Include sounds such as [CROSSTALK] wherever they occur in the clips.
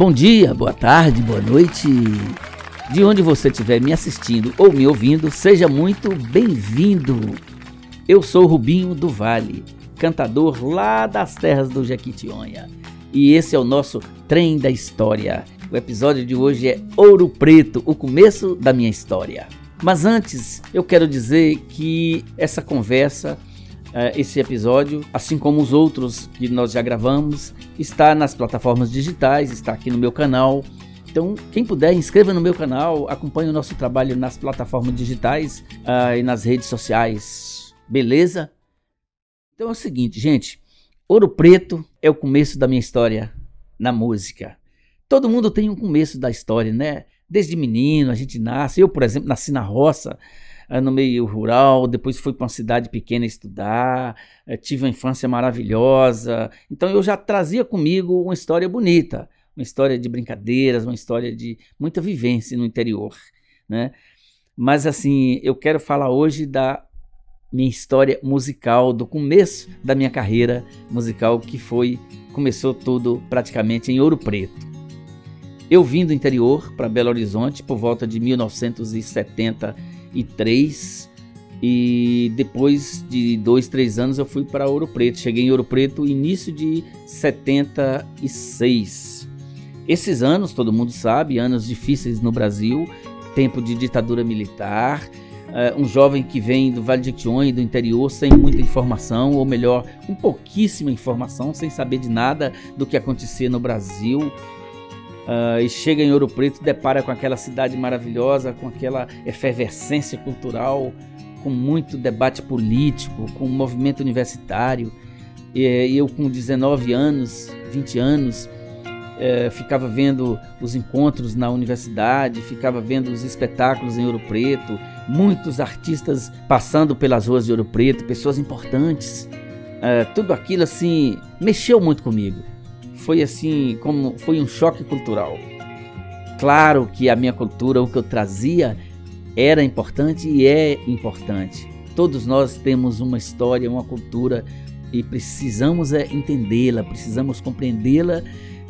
Bom dia, boa tarde, boa noite. De onde você estiver me assistindo ou me ouvindo, seja muito bem-vindo. Eu sou Rubinho do Vale, cantador lá das terras do Jequitinhonha. E esse é o nosso Trem da História. O episódio de hoje é Ouro Preto, o começo da minha história. Mas antes, eu quero dizer que essa conversa uh, esse episódio, assim como os outros que nós já gravamos, está nas plataformas digitais, está aqui no meu canal. Então, quem puder, inscreva no meu canal, acompanhe o nosso trabalho nas plataformas digitais uh, e nas redes sociais. Beleza? Então é o seguinte, gente. Ouro Preto é o começo da minha história na música. Todo mundo tem um começo da história, né? Desde menino, a gente nasce. Eu, por exemplo, nasci na roça. Eh, no meio rural, depois fui para uma cidade pequena estudar, eh, tive uma infância maravilhosa. Então eu já trazia comigo uma história bonita, uma história de brincadeiras, uma história de muita vivência no interior, né? Mas assim, eu quero falar hoje da minha história musical, do começo da minha carreira musical, que foi começou tudo praticamente em Ouro Preto. Eu vim do interior para Belo Horizonte por volta de 1970 2003 e depois de dois, três anos eu fui para Ouro Preto. Cheguei em Ouro Preto início de 76. Esses anos, todo mundo sabe, anos difíceis no Brasil, tempo de ditadura militar, uh, um jovem que vem do Vale de Jequitinhonha, do interior, sem muita informação, ou melhor, com pouquíssima informação, sem saber de nada do que acontecia no Brasil uh, e chega em Ouro Preto, depara com aquela cidade maravilhosa, com aquela efervescência cultural, com muito debate político, com um movimento universitário. E eu, com 19 anos, 20 anos, é, ficava vendo os encontros na universidade, ficava vendo os espetáculos em Ouro Preto, muitos artistas passando pelas ruas de Ouro Preto, pessoas importantes. É, tudo aquilo assim mexeu muito comigo foi assim, como foi um choque cultural. Claro que a minha cultura, o que eu trazia, era importante e é importante. Todos nós temos uma história, uma cultura e precisamos é, entendê-la, precisamos compreendê-la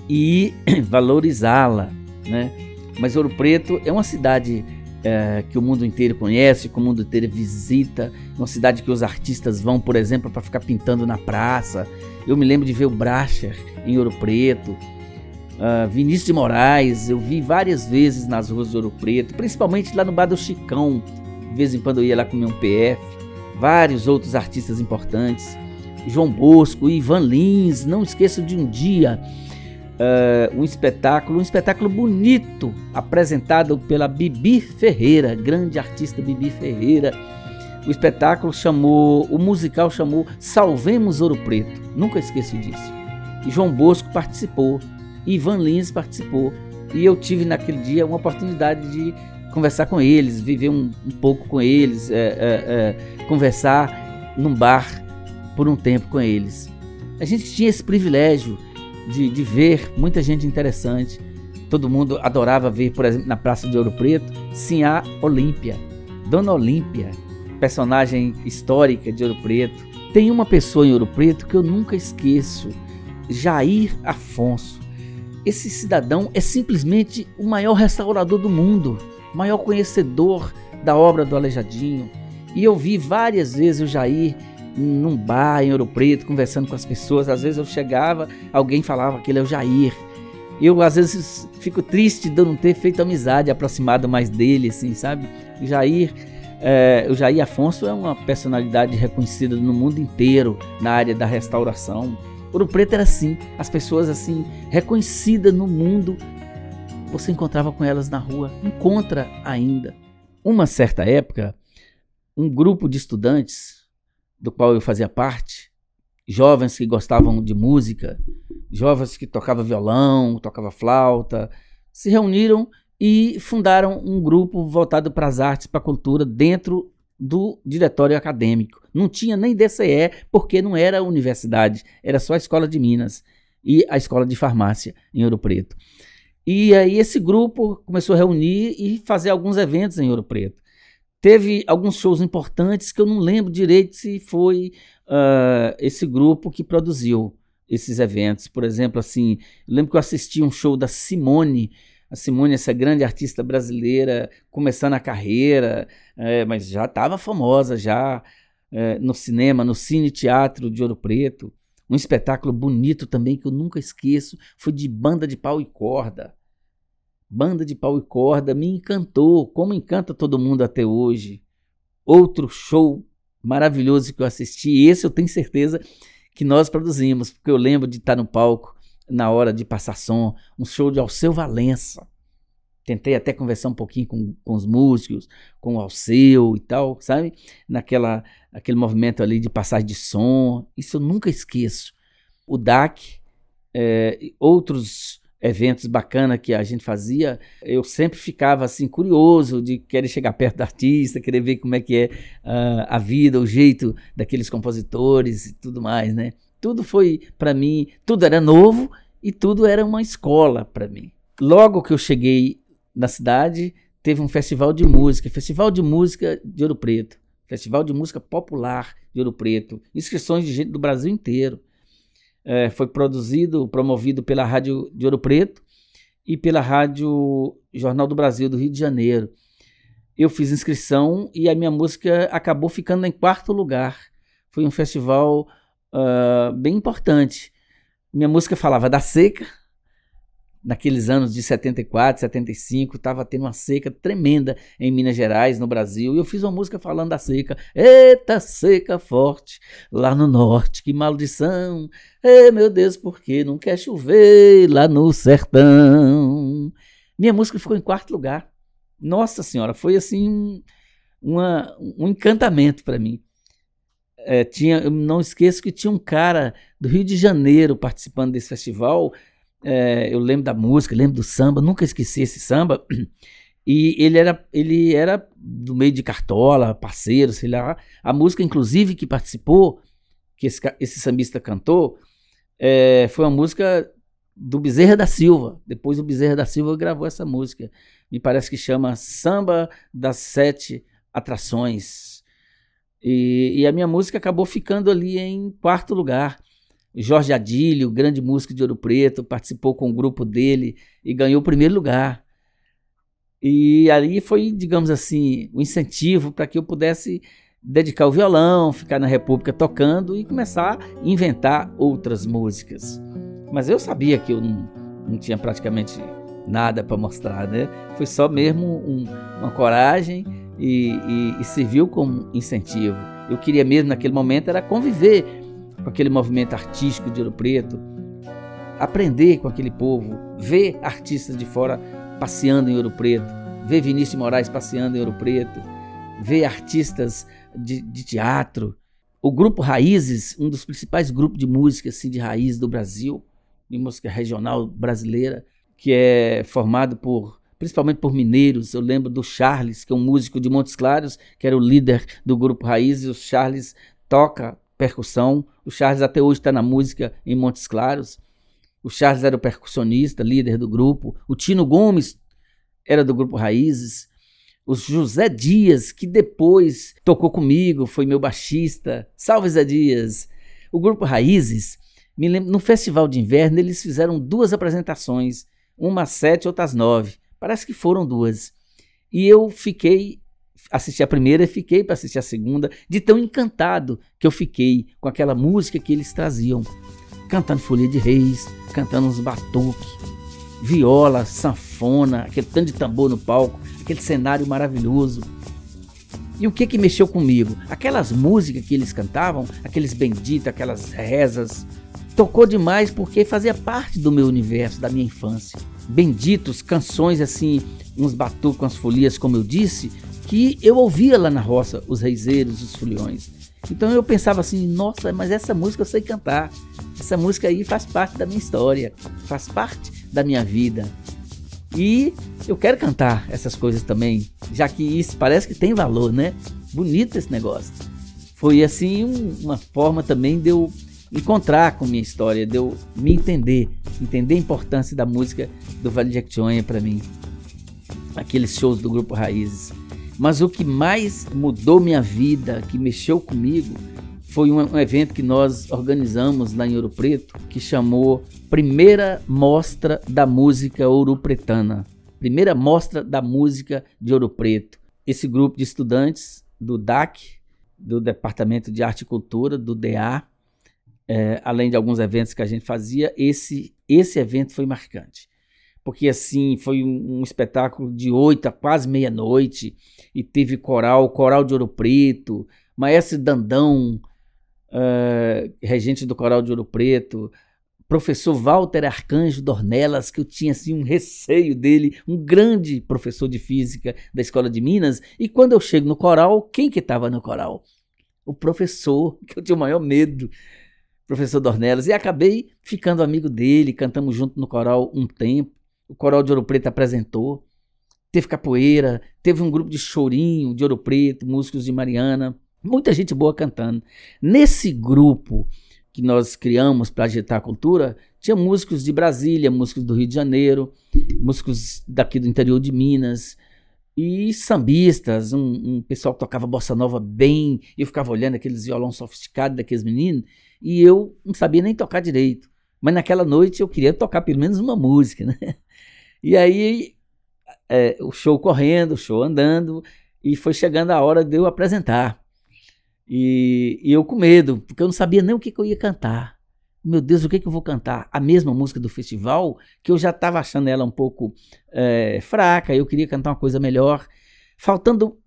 e [CLEARS THROAT] valorizá-la, né? Mas Ouro Preto é uma cidade é, que o mundo inteiro conhece, que o mundo inteiro visita, uma cidade que os artistas vão, por exemplo, para ficar pintando na praça. Eu me lembro de ver o Bracher em Ouro Preto, uh, Vinícius de Moraes, eu vi várias vezes nas ruas de Ouro Preto, principalmente lá no Bar do Chicão, de vez em quando eu ia lá comer um PF, vários outros artistas importantes, João Bosco, Ivan Lins, não esqueço de um dia uh, um espetáculo, um espetáculo bonito, apresentado pela Bibi Ferreira, grande artista Bibi Ferreira. O espetáculo chamou, o musical chamou Salvemos Ouro Preto. Nunca esqueço disso. E João Bosco participou, Ivan Lins participou, e eu tive naquele dia uma oportunidade de conversar com eles, viver um, um pouco com eles, é, é, é, conversar num bar por um tempo com eles. A gente tinha esse privilégio de, de ver muita gente interessante. Todo mundo adorava ver, por exemplo, na Praça de Ouro Preto, Sinhá Olímpia, Dona Olímpia, personagem histórica de Ouro Preto. Tem uma pessoa em Ouro Preto que eu nunca esqueço, Jair Afonso. Esse cidadão é simplesmente o maior restaurador do mundo, maior conhecedor da obra do Aleijadinho. E eu vi várias vezes o Jair num bar em Ouro Preto, conversando com as pessoas. Às vezes eu chegava, alguém falava que ele é o Jair. Eu às vezes fico triste de não ter feito amizade, aproximado mais dele, assim, sabe? O Jair, é, o Jair Afonso é uma personalidade reconhecida no mundo inteiro na área da restauração. Ouro Preto era assim, as pessoas assim reconhecidas no mundo. Você encontrava com elas na rua, encontra ainda. Uma certa época, um grupo de estudantes do qual eu fazia parte, jovens que gostavam de música, jovens que tocavam violão, tocavam flauta, se reuniram e fundaram um grupo voltado para as artes, para a cultura, dentro do diretório acadêmico. Não tinha nem DCE, porque não era universidade, era só a Escola de Minas e a Escola de Farmácia em Ouro Preto. E aí esse grupo começou a reunir e fazer alguns eventos em Ouro Preto. Teve alguns shows importantes que eu não lembro direito se foi uh, esse grupo que produziu. esses eventos. Por exemplo, assim, lembro que eu assisti um show da Simone, a Simone, essa grande artista brasileira, começando a carreira, é, mas já estava famosa já é, no cinema, no Cine Teatro de Ouro Preto. Um espetáculo bonito também que eu nunca esqueço, foi de banda de pau e corda. Banda de pau e corda me encantou, como encanta todo mundo até hoje. Outro show maravilhoso que eu assisti, esse eu tenho certeza que nós produzimos, porque eu lembro de estar no palco na hora de passar som, um show de Alceu Valença. Tentei até conversar um pouquinho com, com os músicos, com o Alceu e tal, sabe? Naquela aquele movimento ali de passagem de som. Isso eu nunca esqueço. O DAC, é, outros eventos bacanas que a gente fazia, eu sempre ficava assim curioso de querer chegar perto do artista, querer ver como é que é uh, a vida, o jeito daqueles compositores e tudo mais, né? Tudo foi para mim, tudo era novo e tudo era uma escola para mim. Logo que eu cheguei na cidade, teve um festival de música, Festival de Música de Ouro Preto, Festival de Música Popular de Ouro Preto, inscrições de gente do Brasil inteiro. É, foi produzido, promovido pela Rádio de Ouro Preto e pela Rádio Jornal do Brasil do Rio de Janeiro. Eu fiz inscrição e a minha música acabou ficando em quarto lugar. Foi um festival uh, bem importante. Minha música falava da seca, naqueles anos de 74, 75, estava tendo uma seca tremenda em Minas Gerais, no Brasil, e eu fiz uma música falando da seca. Eita, seca forte, lá no norte, que maldição! Ei, meu Deus, por que não quer chover lá no sertão? Minha música ficou em quarto lugar. Nossa Senhora, foi assim um, uma, um encantamento para mim é, tinha, eu não esqueço que tinha um cara do Rio de Janeiro participando desse festival. É, eu lembro da música, lembro do samba, nunca esqueci esse samba. E ele era, ele era do meio de cartola, parceiro, sei lá. A música, inclusive, que participou, que esse, esse sambista cantou, é, foi uma música do Bezerra da Silva. Depois o Bezerra da Silva gravou essa música. Me parece que chama Samba das Sete Atrações. E, e, a minha música acabou ficando ali em quarto lugar. Jorge Adílio, grande músico de Ouro Preto, participou com o grupo dele e ganhou o primeiro lugar. E ali foi, digamos assim, o um incentivo para que eu pudesse dedicar o violão, ficar na República tocando e começar a inventar outras músicas. Mas eu sabia que eu não, não tinha praticamente nada para mostrar, né? Foi só mesmo um, uma coragem e, e, e serviu como incentivo. Eu queria mesmo naquele momento era conviver com aquele movimento artístico de Ouro Preto, aprender com aquele povo, ver artistas de fora passeando em Ouro Preto, ver Vinícius Moraes passeando em Ouro Preto, ver artistas de, de teatro. O grupo Raízes, um dos principais grupos de música assim, de raiz do Brasil, de música regional brasileira, que é formado por principalmente por mineiros. Eu lembro do Charles, que é um músico de Montes Claros, que era o líder do grupo Raiz, e o Charles toca percussão. O Charles até hoje está na música em Montes Claros. O Charles era o percussionista, líder do grupo. O Tino Gomes era do grupo Raízes. O José Dias, que depois tocou comigo, foi meu baixista. Salve Zé Dias! O grupo Raízes, me lembro, no festival de inverno, eles fizeram duas apresentações, uma às sete, outra às nove. Parece que foram duas. E eu fiquei, assisti a primeira e fiquei para assistir a segunda, de tão encantado que eu fiquei com aquela música que eles traziam. Cantando Folia de Reis, cantando uns batuques, viola, sanfona, aquele tanto de tambor no palco, aquele cenário maravilhoso. E o que que mexeu comigo? Aquelas músicas que eles cantavam, aqueles benditos, aquelas rezas, tocou demais porque fazia parte do meu universo, da minha infância benditos, canções assim, uns batucos, umas folias, como eu disse, que eu ouvia lá na roça, os reizeiros, os foliões. Então eu pensava assim, nossa, mas essa música eu sei cantar. Essa música aí faz parte da minha história, faz parte da minha vida. E eu quero cantar essas coisas também, já que isso parece que tem valor, né? Bonito esse negócio. Foi assim um, uma forma também de eu encontrar com minha história, de eu me entender, entender a importância da música do Vale de Jequitinhonha para mim. Aqueles shows do grupo Raízes. Mas o que mais mudou minha vida, que mexeu comigo, foi um, um, evento que nós organizamos lá em Ouro Preto, que chamou Primeira Mostra da Música Ouropretana. Primeira Mostra da Música de Ouro Preto. Esse grupo de estudantes do DAC, do Departamento de Arte e Cultura, do DA, é, além de alguns eventos que a gente fazia, esse, esse evento foi marcante. Porque assim, foi um, um espetáculo de oito a quase meia-noite, e teve coral, coral de Ouro Preto, Maestro Dandão, uh, regente do Coral de Ouro Preto, professor Walter Arcanjo Dornelas, que eu tinha assim um receio dele, um grande professor de física da Escola de Minas, e quando eu chego no coral, quem que estava no coral? O professor, [LAUGHS] que eu tinha o maior medo, professor Dornelas, e acabei ficando amigo dele, cantamos junto no coral um tempo, o Coral de Ouro Preto apresentou, teve capoeira, teve um grupo de chorinho de Ouro Preto, músicos de Mariana, Muita gente boa cantando. Nesse grupo que nós criamos para agitar a cultura, tinha músicos de Brasília, músicos do Rio de Janeiro, músicos daqui do interior de Minas e sambistas, um, um pessoal que tocava bossa nova bem. Eu ficava olhando aqueles violão sofisticados daqueles meninos e eu não sabia nem tocar direito. Mas naquela noite eu queria tocar pelo menos uma música, né? [LAUGHS] E aí é, o show correndo, o show andando, e foi chegando a hora de eu apresentar. E, e, eu com medo, porque eu não sabia nem o que, que eu ia cantar. Meu Deus, o que, que eu vou cantar? A mesma música do festival, que eu já estava achando ela um pouco é, fraca, eu queria cantar uma coisa melhor. Faltando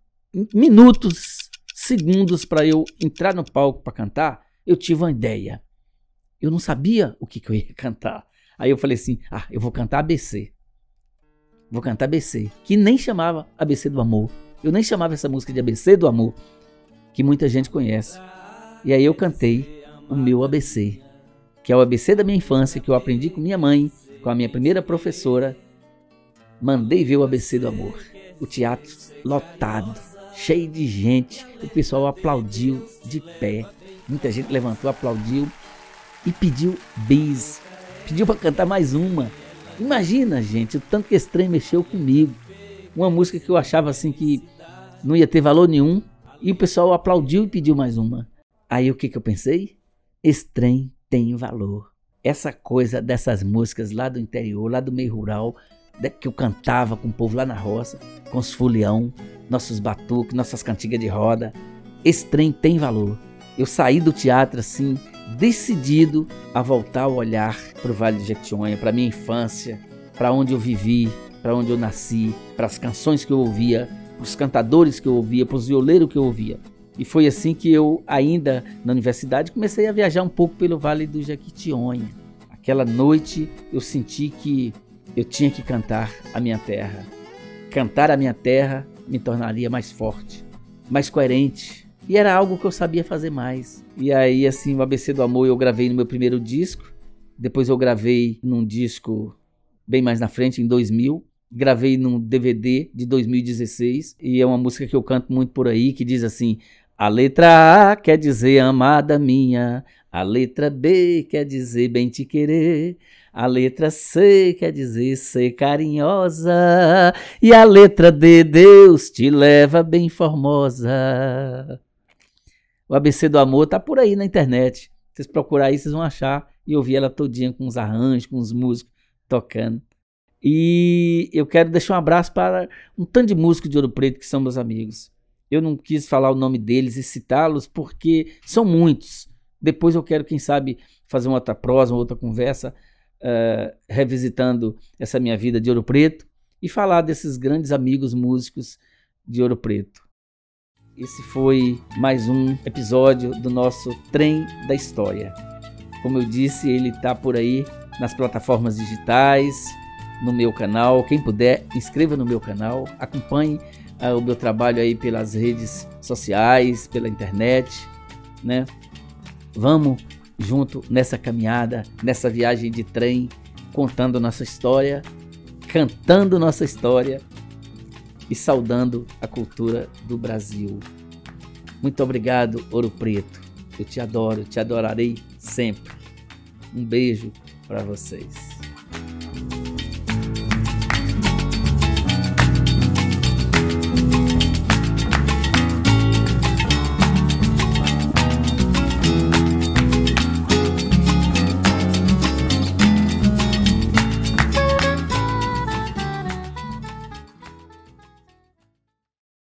minutos, segundos para eu entrar no palco para cantar, eu tive uma ideia. Eu não sabia o que, que eu ia [LAUGHS] cantar. Aí eu falei assim: ah, eu vou cantar ABC. Vou cantar ABC, que nem chamava ABC do Amor. Eu nem chamava essa música de ABC do Amor que muita gente conhece. E aí eu cantei o meu ABC, que é o ABC da minha infância, que eu aprendi com minha mãe, com a minha primeira professora. Mandei ver o ABC do amor. O teatro lotado, cheio de gente. O pessoal aplaudiu de pé. Muita gente levantou, aplaudiu e pediu bis. Pediu para cantar mais uma. Imagina, gente, o tanto que esse trem mexeu comigo. Uma música que eu achava assim que não ia ter valor nenhum, e o pessoal aplaudiu e pediu mais uma. Aí o que, que eu pensei? Esse trem tem valor. Essa coisa dessas músicas lá do interior, lá do meio rural, que eu cantava com o povo lá na roça, com os folião, nossos batuques, nossas cantigas de roda. Esse trem tem valor. Eu saí do teatro assim, decidido a voltar o olhar para o Vale de Jequitinhonha, para minha infância, para onde eu vivi, para onde eu nasci, para as canções que eu ouvia os cantadores que eu ouvia, para os violeiros que eu ouvia. E foi assim que eu, ainda na universidade, comecei a viajar um pouco pelo Vale do Jequitinhonha. Aquela noite eu senti que eu tinha que cantar a minha terra. Cantar a minha terra me tornaria mais forte, mais coerente. E era algo que eu sabia fazer mais. E aí, assim, o ABC do Amor eu gravei no meu primeiro disco. Depois eu gravei num disco bem mais na frente, em 2000 gravei num DVD de 2016 e é uma música que eu canto muito por aí que diz assim: a letra A quer dizer amada minha, a letra B quer dizer bem te querer, a letra C quer dizer ser carinhosa e a letra D Deus te leva bem formosa. O ABC do amor tá por aí na internet. Vocês procurar aí, vocês vão achar e ouvir ela todinha com os arranjos, com os músicos tocando. E eu quero deixar um abraço para um tanto de músicos de Ouro Preto que são meus amigos. Eu não quis falar o nome deles e citá-los porque são muitos. Depois eu quero, quem sabe, fazer uma outra prosa, uma outra conversa, uh, revisitando essa minha vida de Ouro Preto e falar desses grandes amigos músicos de Ouro Preto. Esse foi mais um episódio do nosso Trem da História. Como eu disse, ele está por aí nas plataformas digitais, no meu canal. Quem puder, inscreva no meu canal, acompanhe uh, o meu trabalho aí pelas redes sociais, pela internet, né? Vamos junto nessa caminhada, nessa viagem de trem, contando nossa história, cantando nossa história e saudando a cultura do Brasil. Muito obrigado, Ouro Preto. Eu te adoro, te adorarei sempre. Um beijo para vocês.